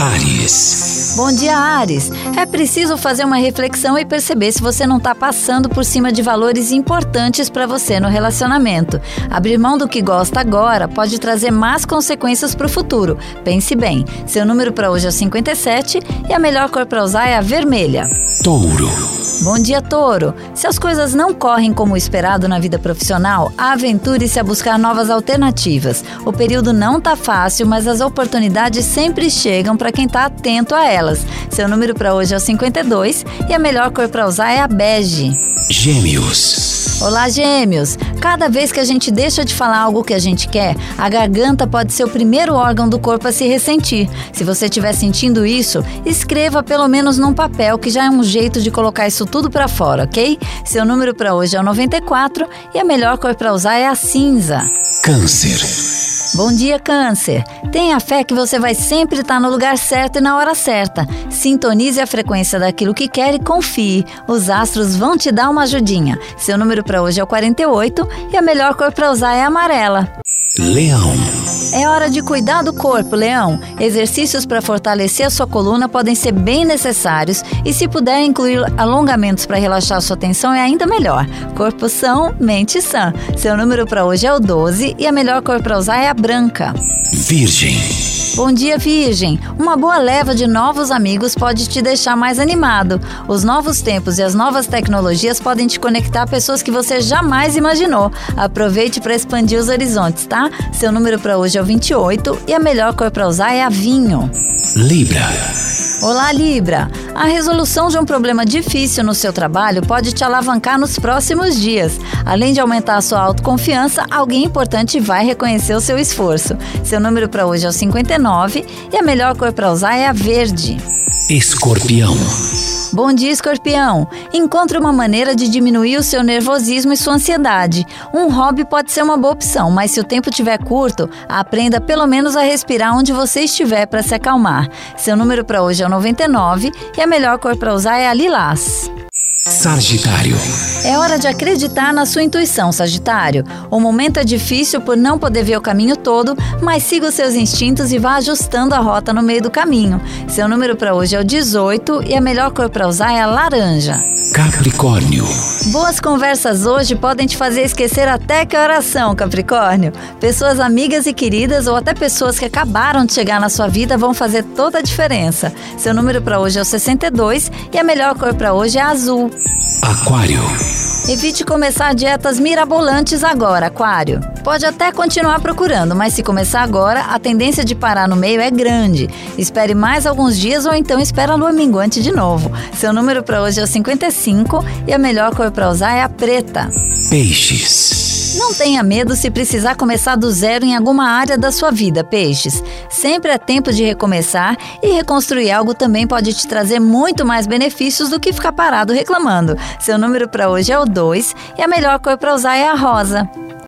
Ares. Bom dia, Ares. É preciso fazer uma reflexão e perceber se você não está passando por cima de valores importantes para você no relacionamento. Abrir mão do que gosta agora pode trazer más consequências para o futuro. Pense bem. Seu número para hoje é o 57 e a melhor cor para usar é a vermelha. Touro. Bom dia, Touro. Se as coisas não correm como esperado na vida profissional, aventure-se a buscar novas alternativas. O período não tá fácil, mas as oportunidades sempre chegam para quem tá atento a elas. Seu número para hoje é o 52 e a melhor cor para usar é a bege. Gêmeos. Olá, Gêmeos! Cada vez que a gente deixa de falar algo que a gente quer, a garganta pode ser o primeiro órgão do corpo a se ressentir. Se você estiver sentindo isso, escreva pelo menos num papel, que já é um jeito de colocar isso tudo para fora, ok? Seu número para hoje é o 94 e a melhor cor para usar é a cinza. Câncer. Bom dia, Câncer. Tenha fé que você vai sempre estar no lugar certo e na hora certa. Sintonize a frequência daquilo que quer e confie. Os astros vão te dar uma ajudinha. Seu número para hoje é o 48 e a melhor cor para usar é a amarela. Leão. É hora de cuidar do corpo, Leão. Exercícios para fortalecer a sua coluna podem ser bem necessários e, se puder incluir alongamentos para relaxar sua tensão, é ainda melhor. Corpo são, mente sã. Seu número para hoje é o 12 e a melhor cor para usar é a branca. Virgem. Bom dia, Virgem! Uma boa leva de novos amigos pode te deixar mais animado. Os novos tempos e as novas tecnologias podem te conectar a pessoas que você jamais imaginou. Aproveite para expandir os horizontes, tá? Seu número para hoje é o 28 e a melhor cor para usar é a vinho. Libra. Olá, Libra! A resolução de um problema difícil no seu trabalho pode te alavancar nos próximos dias. Além de aumentar a sua autoconfiança, alguém importante vai reconhecer o seu esforço. Seu número para hoje é o 59 e a melhor cor para usar é a verde. Escorpião. Bom dia, escorpião! Encontre uma maneira de diminuir o seu nervosismo e sua ansiedade. Um hobby pode ser uma boa opção, mas se o tempo estiver curto, aprenda pelo menos a respirar onde você estiver para se acalmar. Seu número para hoje é o 99 e a melhor cor para usar é a lilás. Sagitário. É hora de acreditar na sua intuição, Sagitário. O momento é difícil por não poder ver o caminho todo, mas siga os seus instintos e vá ajustando a rota no meio do caminho. Seu número para hoje é o 18 e a melhor cor para usar é a laranja. Capricórnio. Boas conversas hoje podem te fazer esquecer até que oração, Capricórnio. Pessoas amigas e queridas ou até pessoas que acabaram de chegar na sua vida vão fazer toda a diferença. Seu número para hoje é o 62 e a melhor cor para hoje é azul. Aquário. Evite começar dietas mirabolantes agora, Aquário. Pode até continuar procurando, mas se começar agora, a tendência de parar no meio é grande. Espere mais alguns dias ou então espere a lua minguante de novo. Seu número para hoje é o 55 e a melhor cor para usar é a preta. Peixes. Não tenha medo se precisar começar do zero em alguma área da sua vida, peixes. Sempre é tempo de recomeçar e reconstruir algo também pode te trazer muito mais benefícios do que ficar parado reclamando. Seu número para hoje é o 2 e a melhor cor para usar é a rosa.